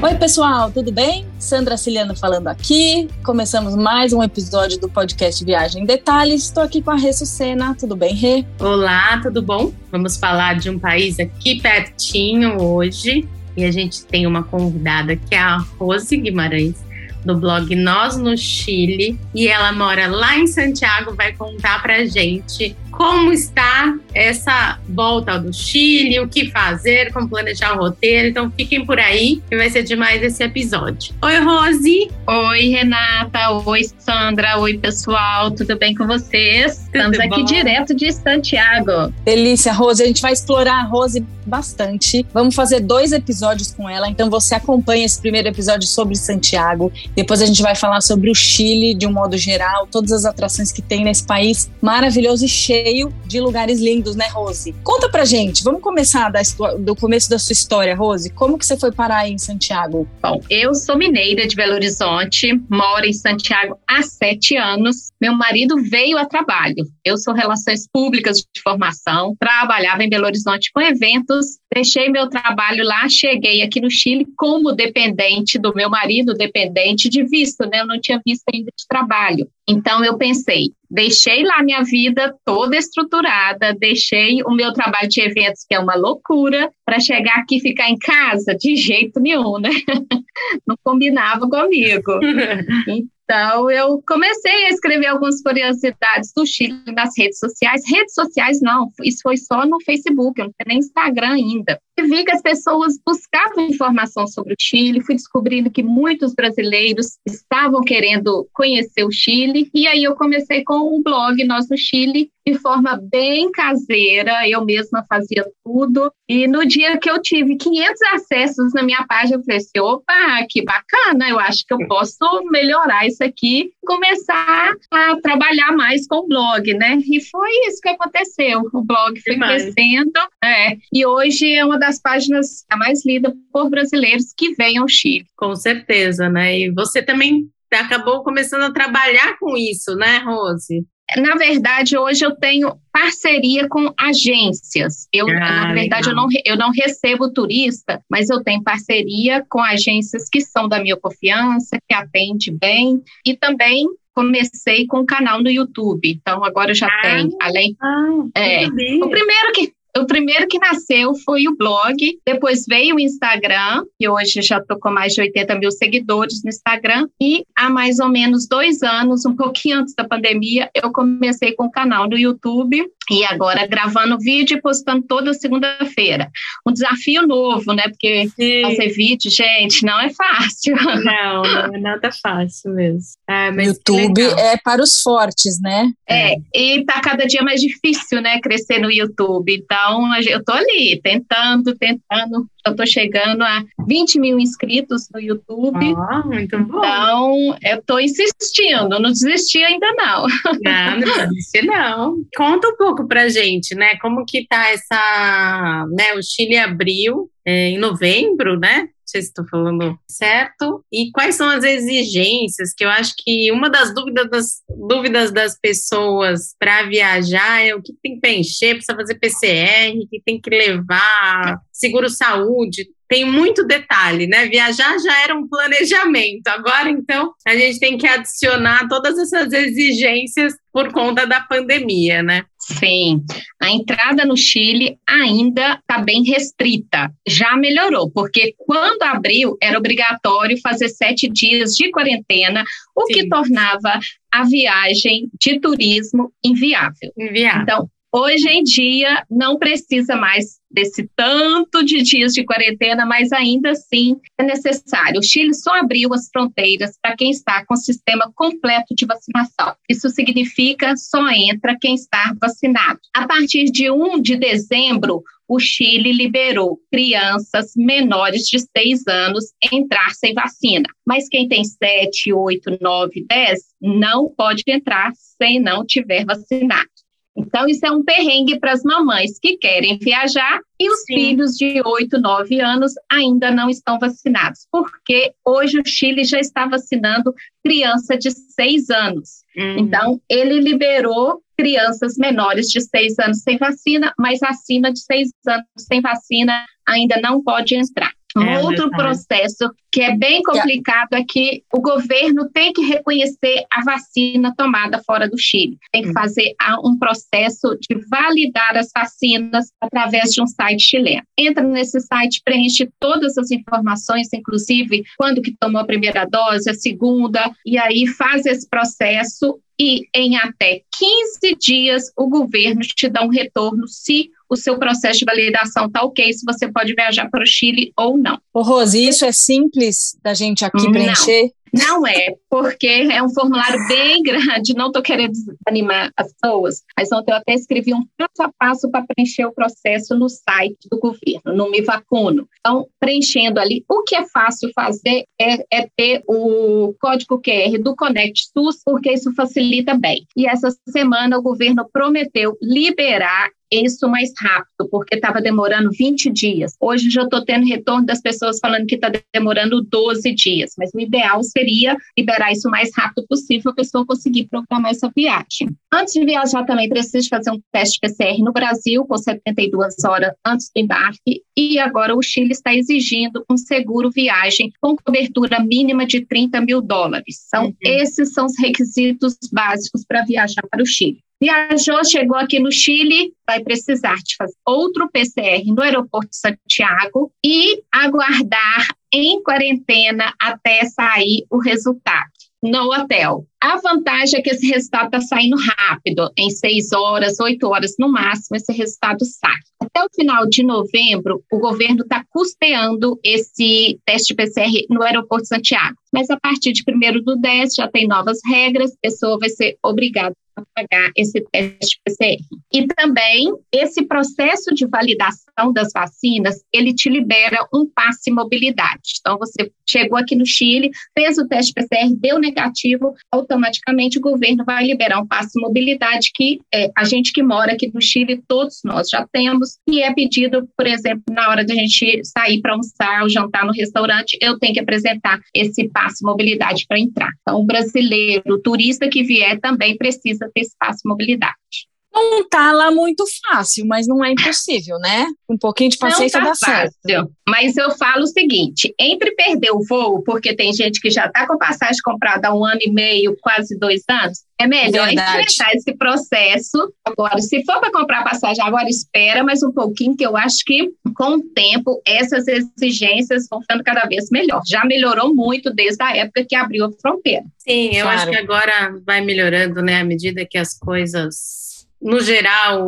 Oi, pessoal, tudo bem? Sandra Ciliano falando aqui. Começamos mais um episódio do podcast Viagem em Detalhes. Estou aqui com a Rê Sucena. Tudo bem, Rê? Olá, tudo bom? Vamos falar de um país aqui pertinho hoje. E a gente tem uma convidada que é a Rose Guimarães, do blog Nós no Chile. E ela mora lá em Santiago, vai contar pra gente como está essa volta do Chile, o que fazer, como planejar o roteiro. Então fiquem por aí, que vai ser demais esse episódio. Oi, Rose. Oi, Renata. Oi, Sandra. Oi, pessoal. Tudo bem com vocês? Estamos Tudo aqui bom? direto de Santiago. Delícia, Rose. A gente vai explorar a Rose bastante. Vamos fazer dois episódios com ela. Então você acompanha esse primeiro episódio sobre Santiago. Depois a gente vai falar sobre o Chile de um modo geral, todas as atrações que tem nesse país maravilhoso e cheio de lugares lindos, né, Rose? Conta pra gente. Vamos começar da, do começo da sua história, Rose. Como que você foi parar aí em Santiago? Bom, eu sou mineira de Belo Horizonte, moro em Santiago há sete anos. Meu marido veio a trabalho. Eu sou Relações Públicas de formação, trabalhava em Belo Horizonte com eventos, deixei meu trabalho lá, cheguei aqui no Chile como dependente do meu marido, dependente de visto, né? Eu não tinha visto ainda de trabalho. Então eu pensei, deixei lá minha vida toda estruturada, deixei o meu trabalho de eventos, que é uma loucura, para chegar aqui e ficar em casa? De jeito nenhum, né? Não combinava comigo. Então, eu comecei a escrever algumas curiosidades do Chile nas redes sociais. Redes sociais, não, isso foi só no Facebook, eu não tenho nem Instagram ainda. Vi que as pessoas buscavam informação sobre o Chile, fui descobrindo que muitos brasileiros estavam querendo conhecer o Chile, e aí eu comecei com o blog Nós no Chile, de forma bem caseira, eu mesma fazia tudo. E no dia que eu tive 500 acessos na minha página, eu falei assim: opa, que bacana, eu acho que eu posso melhorar isso aqui, começar a trabalhar mais com o blog, né? E foi isso que aconteceu. O blog foi Demais. crescendo, é, e hoje é uma das páginas a mais lida por brasileiros que vêm ao Chile. Com certeza, né? E você também acabou começando a trabalhar com isso, né, Rose? Na verdade, hoje eu tenho parceria com agências. Eu, Ah, na verdade, eu não, eu não recebo turista, mas eu tenho parceria com agências que são da minha confiança, que atende bem, e também comecei com um canal no YouTube. Então, agora eu já Ah. tenho, além Ah, É, O primeiro que o primeiro que nasceu foi o blog, depois veio o Instagram, e hoje já estou com mais de 80 mil seguidores no Instagram, e há mais ou menos dois anos, um pouquinho antes da pandemia, eu comecei com o canal no YouTube, e agora gravando vídeo e postando toda segunda-feira. Um desafio novo, né? Porque fazer vídeo, gente, não é fácil. Não, não é nada fácil mesmo. Ah, YouTube é para os fortes, né? É, e tá cada dia mais difícil, né, crescer no YouTube. Então, eu tô ali, tentando, tentando. Eu tô chegando a 20 mil inscritos no YouTube. Ah, muito bom. Então, eu tô insistindo, não desisti ainda não. Não, não não. Conta um pouco pra gente, né? Como que tá essa, né? O Chile abriu é, em novembro, né? Sei se estou falando certo. E quais são as exigências? Que eu acho que uma das dúvidas das, dúvidas das pessoas para viajar é o que tem que preencher, precisa fazer PCR, que tem que levar, seguro saúde. Tem muito detalhe, né? Viajar já era um planejamento. Agora, então, a gente tem que adicionar todas essas exigências por conta da pandemia, né? Sim, a entrada no Chile ainda está bem restrita. Já melhorou, porque quando abriu era obrigatório fazer sete dias de quarentena, o Sim. que tornava a viagem de turismo inviável. Enviar. Então, hoje em dia, não precisa mais desse tanto de dias de quarentena, mas ainda assim é necessário. O Chile só abriu as fronteiras para quem está com sistema completo de vacinação. Isso significa só entra quem está vacinado. A partir de 1 de dezembro, o Chile liberou crianças menores de 6 anos entrar sem vacina. Mas quem tem 7, 8, 9, 10 não pode entrar sem não tiver vacinado. Então, isso é um perrengue para as mamães que querem viajar e os Sim. filhos de 8, 9 anos ainda não estão vacinados, porque hoje o Chile já está vacinando criança de 6 anos. Uhum. Então, ele liberou crianças menores de 6 anos sem vacina, mas acima de 6 anos sem vacina ainda não pode entrar. Um é, outro processo que é bem complicado é que o governo tem que reconhecer a vacina tomada fora do Chile. Tem que hum. fazer um processo de validar as vacinas através de um site chileno. Entra nesse site, preenche todas as informações, inclusive quando que tomou a primeira dose, a segunda, e aí faz esse processo e em até 15 dias o governo te dá um retorno se o seu processo de validação está ok, se você pode viajar para o Chile ou não. Ô, Rose, isso é simples da gente aqui preencher? Não é, porque é um formulário bem grande, não estou querendo desanimar as pessoas, mas ontem eu até escrevi um passo a passo para preencher o processo no site do governo, no Me Vacuno. Então, preenchendo ali, o que é fácil fazer é, é ter o código QR do Conect SUS, porque isso facilita bem. E essa semana o governo prometeu liberar isso mais rápido, porque estava demorando 20 dias. Hoje já estou tendo retorno das pessoas falando que está demorando 12 dias, mas o ideal seria liberar isso o mais rápido possível, a pessoa conseguir programar essa viagem. Antes de viajar também precisa fazer um teste PCR no Brasil, com 72 horas antes do embarque, e agora o Chile está exigindo um seguro viagem com cobertura mínima de 30 mil dólares. Então, uhum. esses são os requisitos básicos para viajar para o Chile. Viajou, chegou aqui no Chile, vai precisar de fazer outro PCR no aeroporto de Santiago e aguardar em quarentena até sair o resultado no hotel. A vantagem é que esse resultado está saindo rápido, em seis horas, oito horas no máximo, esse resultado sai. Até o final de novembro, o governo está custeando esse teste PCR no aeroporto de Santiago. Mas a partir de 1 do 10 já tem novas regras, a pessoa vai ser obrigada pagar esse teste PCR. E também esse processo de validação das vacinas, ele te libera um passe mobilidade. Então você chegou aqui no Chile, fez o teste PCR, deu negativo, automaticamente o governo vai liberar um passe mobilidade que é, a gente que mora aqui no Chile, todos nós já temos, e é pedido, por exemplo, na hora de a gente sair para almoçar ou jantar no restaurante, eu tenho que apresentar esse passe mobilidade para entrar. Então, o brasileiro, o turista que vier também precisa ter espaço mobilidade. Não está lá muito fácil, mas não é impossível, né? Um pouquinho de paciência não tá dá fácil. certo. Mas eu falo o seguinte: entre perder o voo, porque tem gente que já está com passagem comprada há um ano e meio, quase dois anos, é melhor Verdade. enfrentar esse processo. Agora, se for para comprar passagem, agora espera mais um pouquinho, que eu acho que com o tempo essas exigências vão ficando cada vez melhor. Já melhorou muito desde a época que abriu a fronteira. Sim, eu claro. acho que agora vai melhorando, né, à medida que as coisas no geral,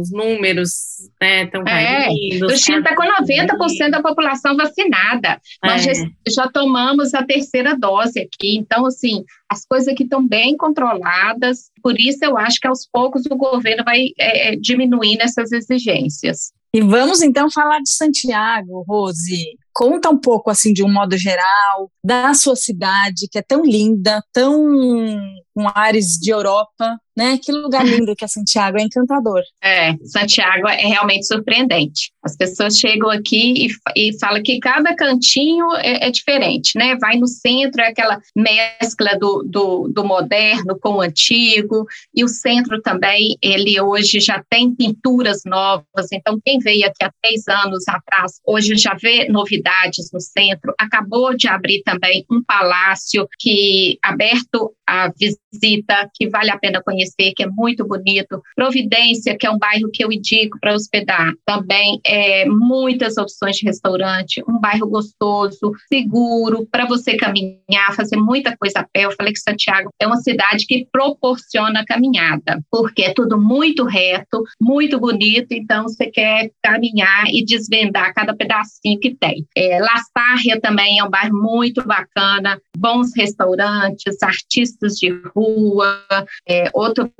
os números estão né, caindo. É, o Chile está com 90% da população vacinada. É. Nós já, já, tomamos a terceira dose aqui. Então, assim, as coisas aqui estão bem controladas. Por isso, eu acho que aos poucos o governo vai é, é diminuindo essas exigências. E vamos então falar de Santiago, Rose. Conta um pouco, assim, de um modo geral, da sua cidade, que é tão linda, tão com ares de Europa, né? Que lugar lindo que é Santiago, é encantador. É, Santiago é realmente surpreendente. As pessoas chegam aqui e, e falam que cada cantinho é, é, diferente, né? Vai no centro, é aquela mescla do, do, do, moderno com o antigo, e o centro também, ele hoje já tem pinturas novas, então quem veio aqui há três anos atrás, hoje já vê novidades no centro. Acabou de abrir também um palácio que aberto a visita, que vale a pena conhecer, que é muito bonito. Providência, que é um bairro que eu indico para hospedar, também é muitas opções de restaurante, um bairro gostoso, seguro, para você caminhar, fazer muita coisa a pé. Eu falei que Santiago é uma cidade que proporciona caminhada, porque é tudo muito reto, muito bonito, então você quer caminhar e desvendar cada pedacinho que tem. É, La Sarria também é um bairro muito bacana, bons restaurantes, artistas de rua, é, outro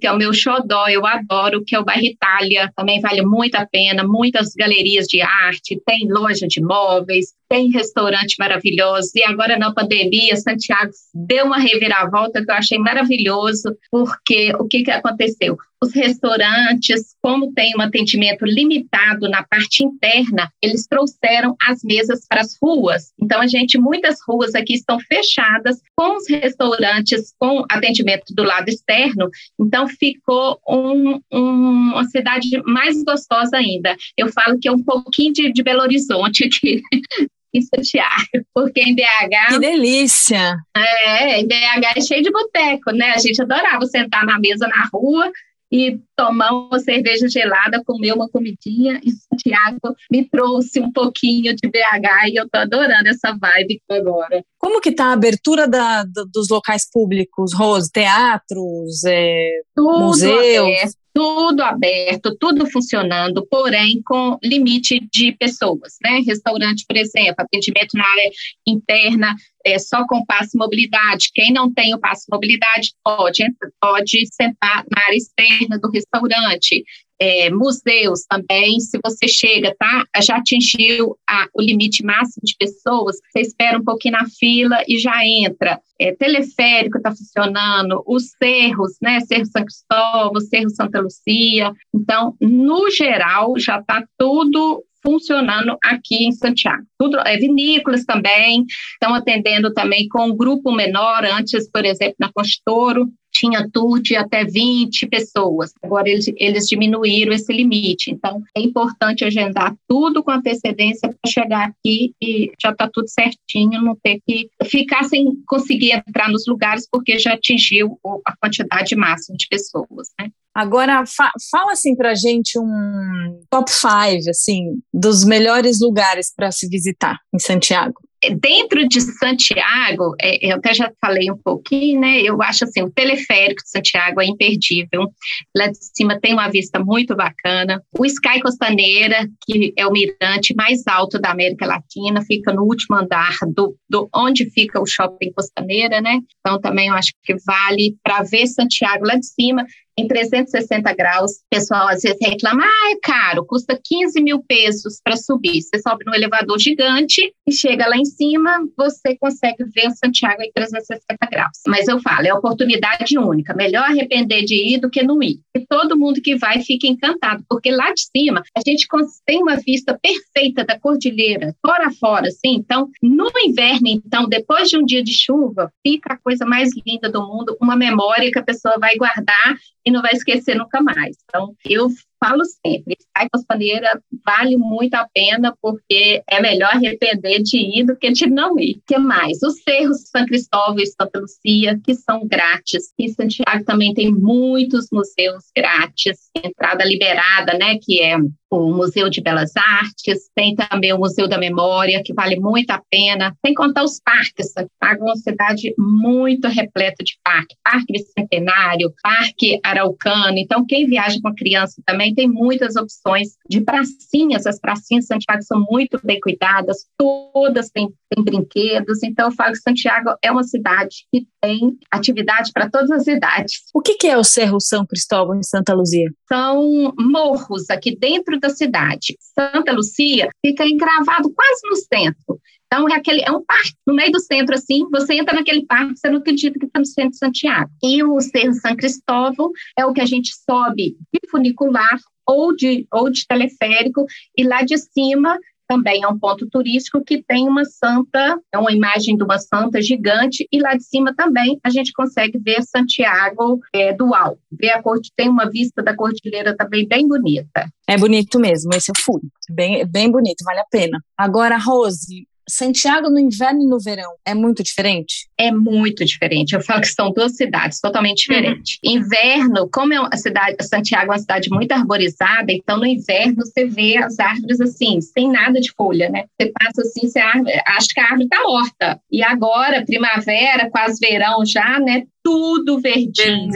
que é o meu xodó, eu adoro, que é o bairro Itália, também vale muito a pena, muitas galerias de arte, tem loja de móveis, tem restaurante maravilhoso, e agora na pandemia, Santiago deu uma reviravolta que eu achei maravilhoso, porque o que, que aconteceu? Os restaurantes, como tem um atendimento limitado na parte interna, eles trouxeram as mesas para as ruas. Então, a gente, muitas ruas aqui estão fechadas com os restaurantes com atendimento do lado externo. Então ficou um, um, uma cidade mais gostosa ainda. Eu falo que é um pouquinho de, de Belo Horizonte aqui. em Santiago, porque em BH. Que delícia! É, em BH é cheio de boteco, né? A gente adorava sentar na mesa na rua e tomar uma cerveja gelada, comer uma comidinha. E Santiago me trouxe um pouquinho de BH e eu tô adorando essa vibe agora. Como que tá a abertura da, dos locais públicos, Rose? Teatros, é, Tudo museus? Aberto tudo aberto, tudo funcionando, porém com limite de pessoas, né? Restaurante, por exemplo, atendimento na área interna, é, só com passe mobilidade. Quem não tem o passe mobilidade pode, pode sentar na área externa do restaurante é, museus também, se você chega, tá? Já atingiu a, o limite máximo de pessoas, você espera um pouquinho na fila e já entra. É, teleférico está funcionando, os cerros, né? Cerro São Cristóvão, Cerro Santa Lucia. Então, no geral, já está tudo funcionando aqui em Santiago. Tudo, é, vinícolas também estão atendendo também com um grupo menor, antes, por exemplo, na Constoro, tinha tour de até 20 pessoas. Agora eles, eles diminuíram esse limite. Então, é importante agendar tudo com antecedência para chegar aqui e já está tudo certinho, não ter que ficar sem conseguir entrar nos lugares porque já atingiu a quantidade máxima de pessoas, né? Agora, fa fala assim pra gente um top 5, assim, dos melhores lugares para se visitar em Santiago. Dentro de Santiago, é, eu até já falei um pouquinho, né? Eu acho assim, o teleférico de Santiago é imperdível. Lá de cima tem uma vista muito bacana. O Sky Costaneira, que é o mirante mais alto da América Latina, fica no último andar do, do onde fica o shopping Costaneira, né? Então também eu acho que vale para ver Santiago lá de cima em 360 graus. O pessoal às vezes reclama, ah, é caro, custa 15 mil pesos para subir. Você sobe no elevador gigante e chega lá em cima, você consegue ver Santiago em 360 graus. Mas eu falo, é oportunidade única. Melhor arrepender de ir do que não ir. E todo mundo que vai fica encantado, porque lá de cima a gente tem uma vista perfeita da cordilheira, fora a fora, assim. Então, no inverno, então, depois de um dia de chuva, fica a coisa mais linda do mundo, uma memória que a pessoa vai guardar e não vai esquecer nunca mais. Então, eu falo sempre, Sky Costaneira vale muito a pena porque é melhor arrepender de ir do que de não ir. O que mais? Os cerros de São Cristóvão e Santa Lucia, que são grátis. Em Santiago também tem muitos museus grátis, entrada liberada, né, que é o Museu de Belas Artes, tem também o Museu da Memória, que vale muito a pena, sem contar os parques. Santiago é uma cidade muito repleta de parques, Parque Bicentenário, Parque Araucano. Então, quem viaja com criança também tem muitas opções de pracinhas. As pracinhas de Santiago são muito bem cuidadas, todas têm, têm brinquedos. Então, eu falo que Santiago é uma cidade que tem atividade para todas as idades. O que, que é o Cerro São Cristóvão em Santa Luzia? São morros aqui dentro da cidade. Santa Lucia fica engravado quase no centro. Então, é, aquele, é um parque no meio do centro, assim, você entra naquele parque, você não acredita que está no centro de Santiago. E o Cerro São Cristóvão é o que a gente sobe de funicular ou de, ou de teleférico, e lá de cima também é um ponto turístico que tem uma santa, é uma imagem de uma santa gigante, e lá de cima também a gente consegue ver Santiago é, do alto. Ver a corte, tem uma vista da cordilheira também bem bonita. É bonito mesmo, esse eu fui. Bem, bem bonito, vale a pena. Agora, Rose, Santiago no inverno e no verão é muito diferente? É muito diferente. Eu falo que são duas cidades totalmente uhum. diferentes. Uhum. Inverno, como é a cidade, Santiago é uma cidade muito arborizada, então no inverno você vê as árvores assim, sem nada de folha, né? Você passa assim, você acha que a árvore está morta. E agora, primavera, quase verão já, né? tudo verdinho,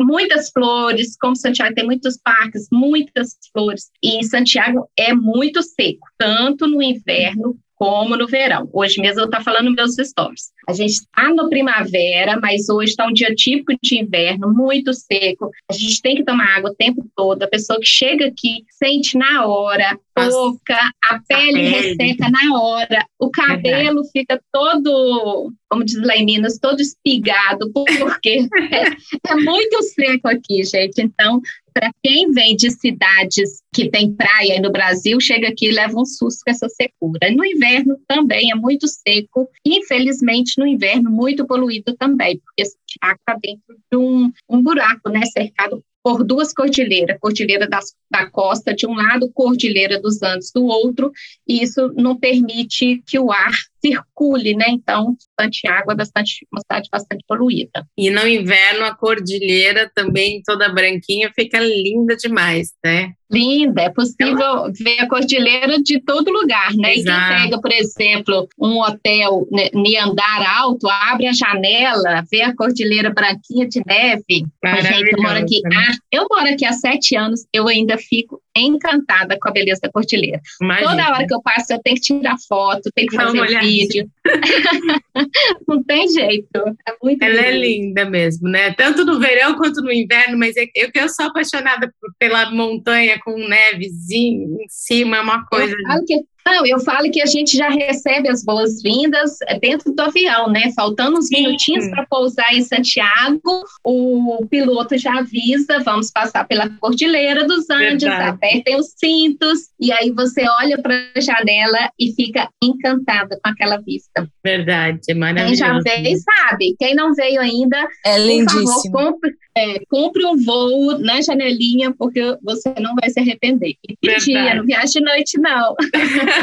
muitas flores, como Santiago tem muitos parques, muitas flores, e Santiago é muito seco, tanto no inverno como no verão. Hoje mesmo eu estou falando meus stories. A gente está no primavera, mas hoje está um dia típico de inverno, muito seco. A gente tem que tomar água o tempo todo. A pessoa que chega aqui sente na hora, toca, a pele, a pele. resseca na hora, o cabelo Verdade. fica todo, como diz lá em Minas, todo espigado, porque é, é muito seco aqui, gente. Então, para quem vem de cidades que tem praia no Brasil, chega aqui e leva um susto com essa secura. No inverno também é muito seco, infelizmente no inverno muito poluído também, porque está dentro de um, um buraco, né, cercado por duas cordilheiras, cordilheira das, da costa de um lado, cordilheira dos Andes do outro, e isso não permite que o ar circule, né? Então, Santiago é bastante, uma cidade bastante poluída. E no inverno, a cordilheira também toda branquinha fica linda demais, né? Linda, é possível ver a cordilheira de todo lugar, né? Exato. E quem pega, por exemplo, um hotel né, em andar alto, abre a janela, vê a cordilheira branquinha de neve. Gente, eu moro aqui, ah, eu moro aqui há sete anos, eu ainda fico encantada com a beleza da cordilheira. Imagina. Toda hora que eu passo, eu tenho que tirar foto, tenho que fazer vídeo. Não tem jeito. É muito Ela é lindo. é linda mesmo, né? Tanto no verão quanto no inverno, mas é eu que eu sou apaixonada pela montanha com nevezinho em cima, é uma coisa. Eu falo que não, eu falo que a gente já recebe as boas-vindas dentro do avião, né? Faltando uns minutinhos para pousar em Santiago, o piloto já avisa: vamos passar pela Cordilheira dos Andes, Verdade. apertem os cintos, e aí você olha para a janela e fica encantada com aquela vista. Verdade, é maravilhoso. Quem já veio sabe, quem não veio ainda, é lindíssimo. Por favor, compre, é, compre um voo na janelinha, porque você não vai se arrepender. E dia, não viaje de noite, não.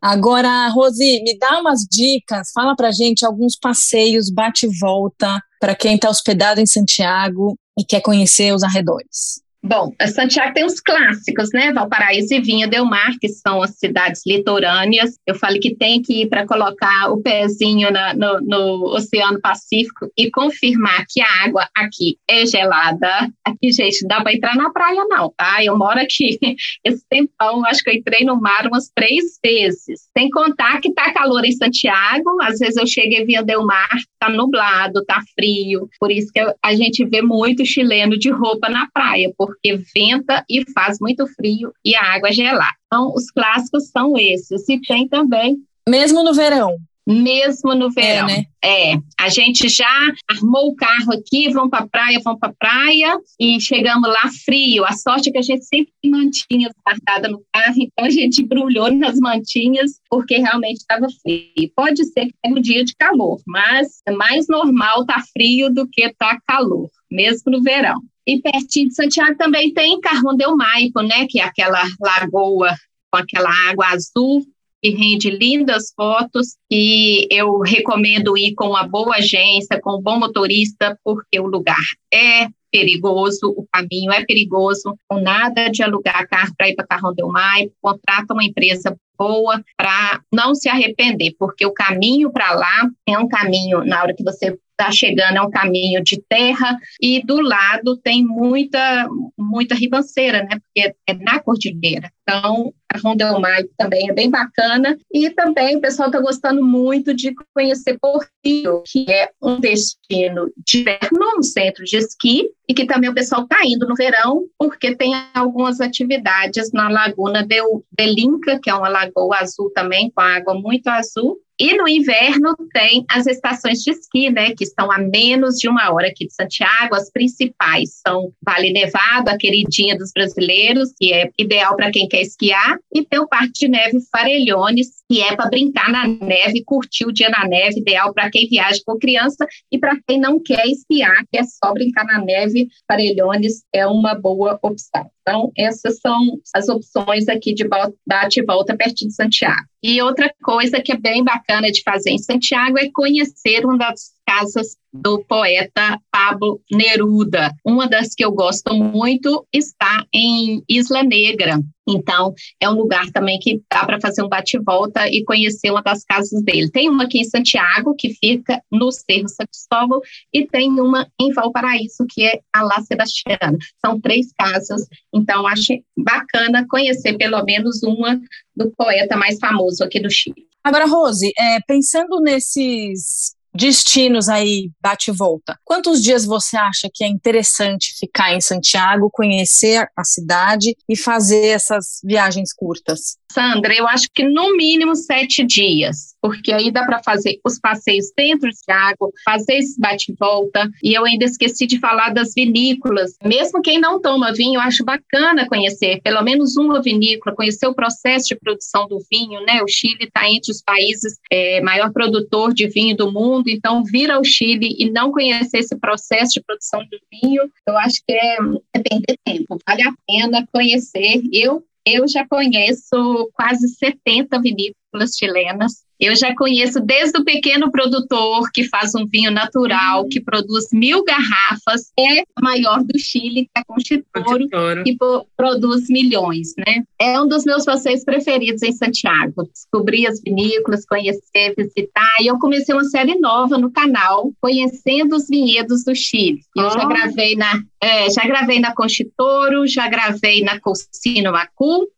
Agora, Rosi, me dá umas dicas, fala pra gente alguns passeios, bate e volta, para quem está hospedado em Santiago e quer conhecer os arredores. Bom, Santiago tem os clássicos, né? Valparaíso e Vinha Del Mar, que são as cidades litorâneas. Eu falei que tem que ir para colocar o pezinho na, no, no, Oceano Pacífico e confirmar que a água aqui é gelada. Aqui, gente, dá para entrar na praia, não, tá? Eu moro aqui esse tempão, acho que eu entrei no mar umas três vezes. Sem contar que tá calor em Santiago, às vezes eu chego em Vinha Del Mar, tá nublado, tá frio. Por isso que a gente vê muito chileno de roupa na praia, porque venta e faz muito frio e a água é gelada. Então, os clássicos são esses. E tem também. Mesmo no verão? Mesmo no verão. É, né? é, a gente já armou o carro aqui, vamos para a praia, vamos para a praia e chegamos lá frio. A sorte é que a gente sempre tem mantinhas guardadas no carro, então a gente embrulhou nas mantinhas porque realmente estava frio. Pode ser que tenha um dia de calor, mas é mais normal tá frio do que tá calor, mesmo no verão. E pertinho de Santiago também tem Carrão del Maipo, né? Que é aquela lagoa com aquela água azul que rende lindas fotos e eu recomendo ir com uma boa agência, com um bom motorista, porque o lugar é perigoso, o caminho é perigoso, com nada de alugar carro para ir para Carrão del Maipo, contrata uma empresa boa para não se arrepender, porque o caminho para lá é um caminho, na hora que você está chegando é um caminho de terra e do lado tem muita muita ribanceira, né? Porque é na cordilheira. Então, a Rondelmai também é bem bacana e também o pessoal está gostando muito de conhecer Portillo, que é um destino de inverno, um centro de esqui e que também o pessoal está indo no verão porque tem algumas atividades na Laguna de Belinca, que é uma lagoa azul também com água muito azul e no inverno tem as estações de esqui, né, que estão a menos de uma hora aqui de Santiago. As principais são Vale Nevado, a queridinha dos brasileiros, que é ideal para quem quer esquiar, e tem o Parque de Neve Farelhones, que é para brincar na neve, curtir o dia na neve, ideal para quem viaja com criança e para quem não quer esquiar, que é só brincar na neve. Farelhones é uma boa opção. Então, essas são as opções aqui de bate e volta pertinho de Santiago. E outra coisa que é bem bacana de fazer em Santiago é conhecer uma das casas do poeta Pablo Neruda. Uma das que eu gosto muito está em Isla Negra. Então, é um lugar também que dá para fazer um bate-volta e conhecer uma das casas dele. Tem uma aqui em Santiago, que fica no Cerro São Cristóvão, e tem uma em Valparaíso, que é a La Sebastiana. São três casas, então acho bacana conhecer pelo menos uma do poeta mais famoso aqui do Chile. Agora, Rose, é, pensando nesses destinos aí bate e volta. Quantos dias você acha que é interessante ficar em Santiago, conhecer a cidade e fazer essas viagens curtas? Sandra, eu acho que no mínimo sete dias, porque aí dá para fazer os passeios dentro de água, fazer esse bate-volta. E eu ainda esqueci de falar das vinícolas. Mesmo quem não toma vinho, eu acho bacana conhecer pelo menos uma vinícola, conhecer o processo de produção do vinho, né? O Chile está entre os países é, maior produtor de vinho do mundo, então vir ao Chile e não conhecer esse processo de produção do vinho, eu acho que é, é perder tempo. Vale a pena conhecer. Eu eu já conheço quase 70 vinícolas chilenas eu já conheço desde o pequeno produtor que faz um vinho natural, que produz mil garrafas, é maior do Chile, que é a Conchitoro, que produz milhões, né? É um dos meus passeios preferidos em Santiago. Descobrir as vinícolas, conhecer, visitar. E eu comecei uma série nova no canal, Conhecendo os Vinhedos do Chile. Eu oh. já gravei na é, já gravei na Conchitoro, já gravei na Cocino Macu.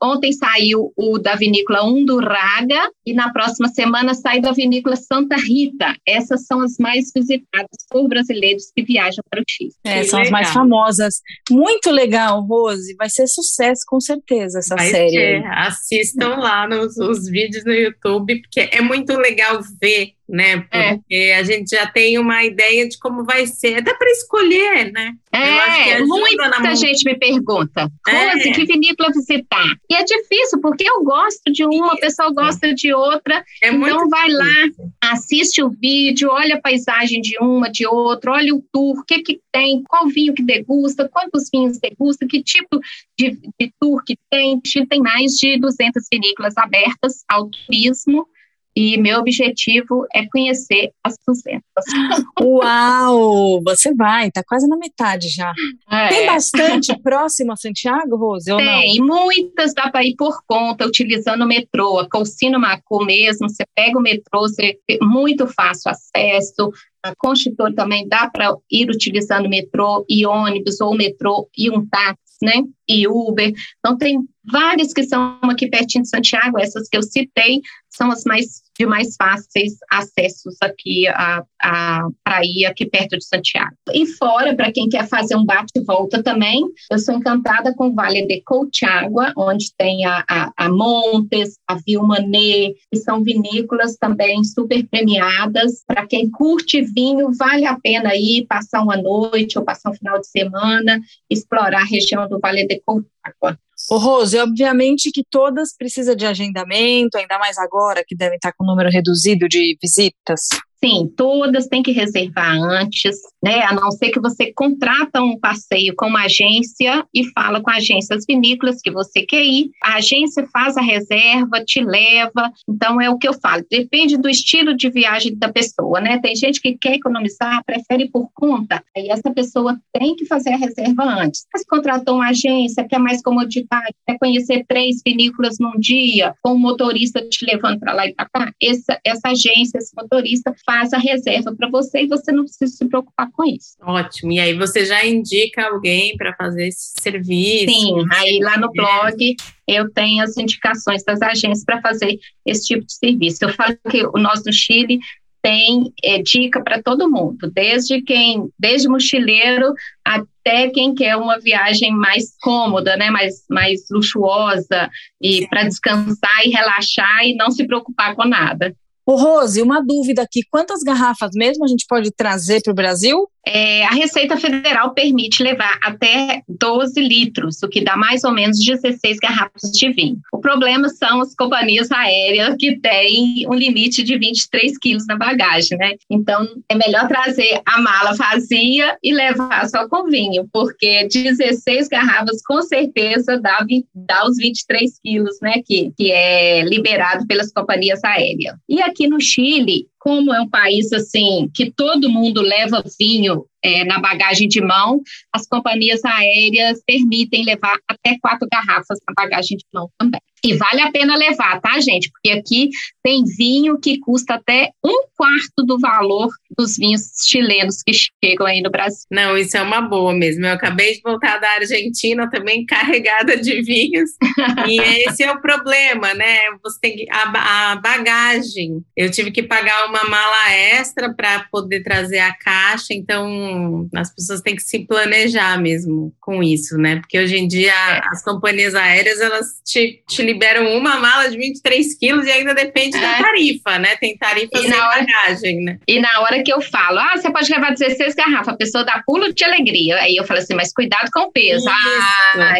Ontem saiu o da vinícola Undurraga e na próxima próxima semana sai da vinícola Santa Rita. Essas são as mais visitadas por brasileiros que viajam para o Chile. É, são legal. as mais famosas. Muito legal, Rose. Vai ser sucesso, com certeza, essa Vai série. Ser. Assistam lá nos os vídeos no YouTube, porque é muito legal ver né? É. Porque é. a gente já tem uma ideia de como vai ser, até para escolher, né? É, muita gente me pergunta, Rose, é. que vinícola visitar? E é difícil, porque eu gosto de uma, a pessoa gosta de outra, é então vai difícil. lá, assiste o vídeo, olha a paisagem de uma, de outra, olha o tour, o que que tem, qual vinho que degusta, quantos vinhos degusta, que tipo de, de tour que tem, tem mais de 200 vinícolas abertas ao turismo, e meu objetivo é conhecer as 200. Uau! Você vai, tá quase na metade já. É. Tem bastante próximo a Santiago, Rose? Tem, muitas dá para ir por conta, utilizando o metrô. A Colcino Macu mesmo, você pega o metrô, você tem muito fácil acesso. A Constitor também dá para ir utilizando metrô e ônibus, ou metrô e um táxi, né? E Uber. Então, tem várias que são aqui pertinho de Santiago, essas que eu citei, são as mais de mais fáceis acessos aqui a, para ir aqui perto de Santiago. E fora, para quem quer fazer um bate-volta também, eu sou encantada com o Vale de Colchagua, onde tem a, a, a Montes, a Vilmané, que são vinícolas também super premiadas. Para quem curte vinho, vale a pena ir passar uma noite ou passar um final de semana, explorar a região do Vale de Colchagua. Ô Rose, obviamente que todas precisam de agendamento, ainda mais agora que devem estar com um número reduzido de visitas. Sim, todas têm que reservar antes, né? A não ser que você contrata um passeio com uma agência e fala com a agência as vinícolas que você quer ir. A agência faz a reserva, te leva. Então é o que eu falo, depende do estilo de viagem da pessoa, né? Tem gente que quer economizar, prefere por conta. Aí essa pessoa tem que fazer a reserva antes. Mas contratou uma agência, quer mais comodidade, quer conhecer três vinícolas num dia, com o motorista te levando para lá e para cá, essa, essa agência, esse motorista faz a reserva para você e você não precisa se preocupar com isso. Ótimo. E aí você já indica alguém para fazer esse serviço? Sim, aí lá no blog eu tenho as indicações das agências para fazer esse tipo de serviço. Eu falo que o nós no Chile tem é, dica para todo mundo, desde quem, desde mochileiro até quem quer uma viagem mais cômoda, né, mais, mais luxuosa e para descansar e relaxar e não se preocupar com nada. Ô Rose, uma dúvida aqui, quantas garrafas mesmo a gente pode trazer para o Brasil? É, a Receita Federal permite levar até 12 litros, o que dá mais ou menos 16 garrafas de vinho. O problema são as companhias aéreas que têm um limite de 23 quilos na bagagem, né? Então, é melhor trazer a mala vazia e levar só com vinho, porque 16 garrafas com certeza dá, dá os 23 quilos, né? Que, que é liberado pelas companhias aéreas. E aqui no Chile, como é um país assim que todo mundo leva vinho é, na bagagem de mão, as companhias aéreas permitem levar até quatro garrafas na bagagem de mão também. E vale a pena levar, tá, gente? Porque aqui tem vinho que custa até um quarto do valor dos vinhos chilenos que chegam aí no Brasil. Não, isso é uma boa mesmo. Eu acabei de voltar da Argentina também carregada de vinhos. e esse é o problema, né? Você tem que, a, a bagagem. Eu tive que pagar uma mala extra para poder trazer a caixa, então as pessoas têm que se planejar mesmo com isso, né? Porque hoje em dia as companhias aéreas elas te, te liberam uma mala de 23 quilos e ainda depende é. da tarifa, né? Tem tarifa e sem hora, bagagem, né? E na hora que eu falo, ah, você pode levar 16 garrafas, a pessoa dá pulo de alegria. Aí eu falo assim, mas cuidado com o peso. Ah,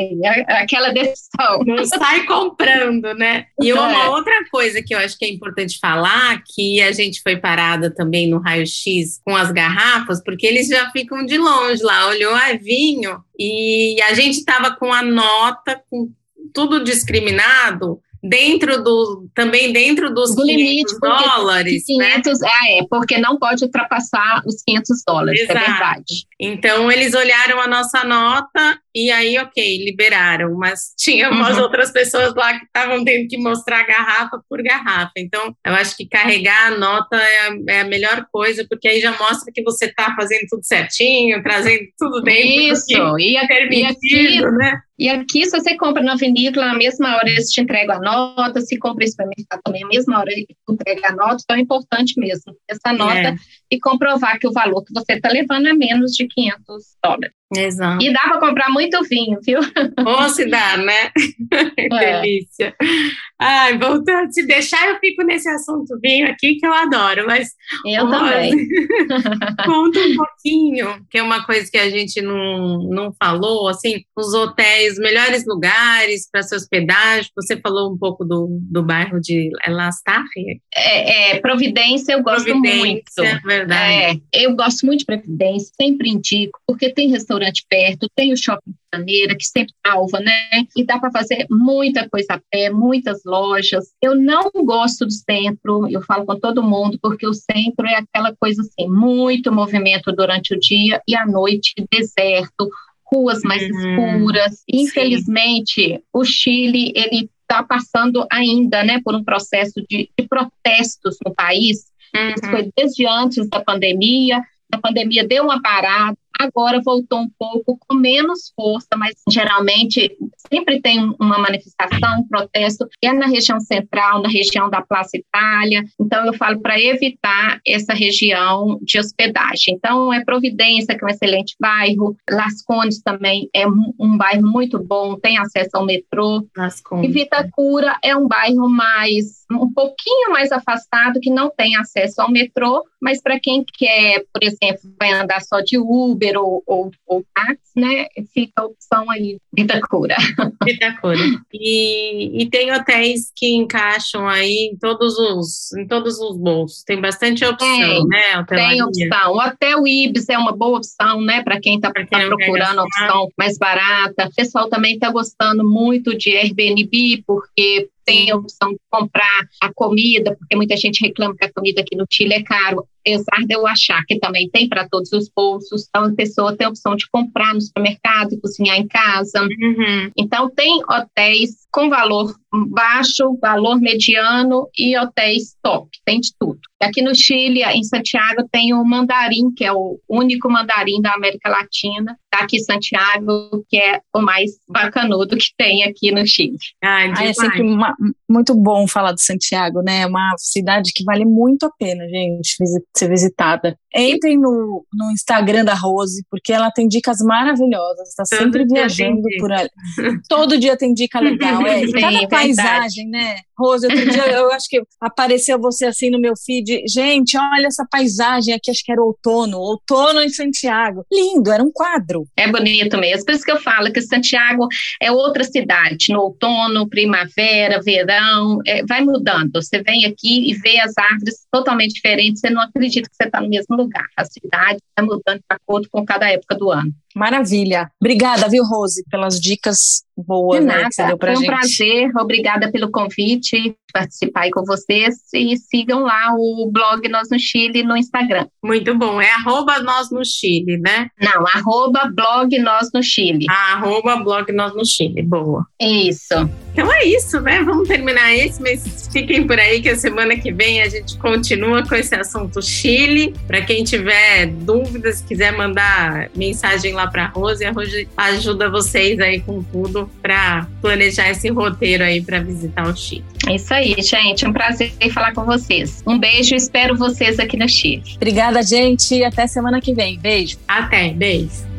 aquela decisão. Não sai comprando, né? E uma é. outra coisa que eu acho que é importante falar, que a gente foi parada também no raio-x com as garrafas, porque eles já ficam de longe lá, olhou, ah, vinho, e a gente estava com a nota, com tudo discriminado, dentro do também dentro dos do limite dólares, 500, né? Ah, é, porque não pode ultrapassar os 500 dólares, é Exato. é verdade. Então eles olharam a nossa nota e aí, ok, liberaram, mas tinha umas uhum. outras pessoas lá que estavam tendo que mostrar garrafa por garrafa. Então, eu acho que carregar a nota é a, é a melhor coisa, porque aí já mostra que você está fazendo tudo certinho, trazendo tudo dentro. Isso, e, a, e aqui, né? E aqui, se você compra na vinícola, na mesma hora eles te entregam a nota, se compra em supermercado também, na mesma hora eles entregam a nota, então é importante mesmo essa nota é. e comprovar que o valor que você está levando é menos de 500 dólares. Exato. E dá para comprar muito vinho, viu? Ou se dá, né? É. Delícia. Ai, voltando, se deixar, eu fico nesse assunto vinho aqui que eu adoro, mas. Eu também. conta um pouquinho, que é uma coisa que a gente não, não falou, assim, os hotéis, melhores lugares para se hospedagem. Você falou um pouco do, do bairro de Lastarria. É, é, Providência, eu gosto Providência, muito. verdade. É, eu gosto muito de Providência, sempre indico, porque tem restaurante perto, tem o shopping Janeira, que sempre salva, né? E dá para fazer muita coisa a pé, muitas lojas. Eu não gosto do centro, eu falo com todo mundo, porque o centro é aquela coisa assim, muito movimento durante o dia e à noite, deserto, ruas mais uhum, escuras. Infelizmente, sim. o Chile, ele está passando ainda, né, por um processo de, de protestos no país. Uhum. Isso foi desde antes da pandemia. A pandemia deu uma parada, agora voltou um pouco com menos força, mas geralmente sempre tem uma manifestação, um protesto, é na região central, na região da Praça Itália. Então, eu falo para evitar essa região de hospedagem. Então, é Providência, que é um excelente bairro, Las Condes também é um, bairro muito bom, tem acesso ao metrô. Las Condes. E Vitacura é um bairro mais um pouquinho mais afastado, que não tem acesso ao metrô, mas para quem quer, por exemplo, vai andar só de Uber, Uber ou, ou, ou táxi, né, fica a opção aí Vitacura. Vitacura. E, e tem hotéis que encaixam aí em todos os, em todos os bolsos. Tem bastante opção, tem, né? Tem opção. O Hotel Ibis é uma boa opção, né, para quem está tá procurando a opção mais barata. O pessoal também está gostando muito de Airbnb, porque tem a opção de comprar a comida, porque muita gente reclama que a comida aqui no Chile é caro, apesar de eu achar que também tem para todos os bolsos. Então, a pessoa tem a opção de comprar no supermercado e cozinhar em casa. Uhum. Então, tem hotéis com valor baixo, valor mediano e hotéis top, tem de tudo. Aqui no Chile, em Santiago, tem o Mandarim, que é o único mandarim da América Latina. Está aqui em Santiago, que é o mais bacanudo que tem aqui no Chile. Ah, é sempre uma, muito bom falar de Santiago, né? É uma cidade que vale muito a pena, gente, ser visitada. Entrem no, no Instagram da Rose, porque ela tem dicas maravilhosas, está sempre viajando por ali. Todo dia tem dica legal, é. E cada paisagem, né? Rose, outro dia eu acho que apareceu você assim no meu feed. Gente, olha essa paisagem aqui, acho que era outono, outono em Santiago. Lindo, era um quadro. É bonito mesmo. Por isso que eu falo que Santiago é outra cidade. No outono, primavera, verão, é, vai mudando. Você vem aqui e vê as árvores totalmente diferentes, você não acredita que você está no mesmo lugar. A cidade está mudando de acordo com cada época do ano. Maravilha. Obrigada, viu, Rose, pelas dicas boas De nada. Né, que você deu pra Foi um prazer. Obrigada pelo convite, participar aí com vocês e sigam lá o blog Nós no Chile no Instagram. Muito bom. É arroba Nós no Chile, né? Não, arroba blog Nós no Chile. Ah, arroba blog Nós no Chile. Boa. Isso. Então é isso, né? Vamos terminar esse, mas fiquem por aí que a semana que vem a gente continua com esse assunto Chile. Para quem tiver dúvidas, quiser mandar mensagem lá para a Rose, a Rose ajuda vocês aí com tudo para planejar esse roteiro aí para visitar o Chile. É isso aí, gente. Um prazer falar com vocês. Um beijo, espero vocês aqui no Chile. Obrigada, gente. Até semana que vem. Beijo. Até, beijo.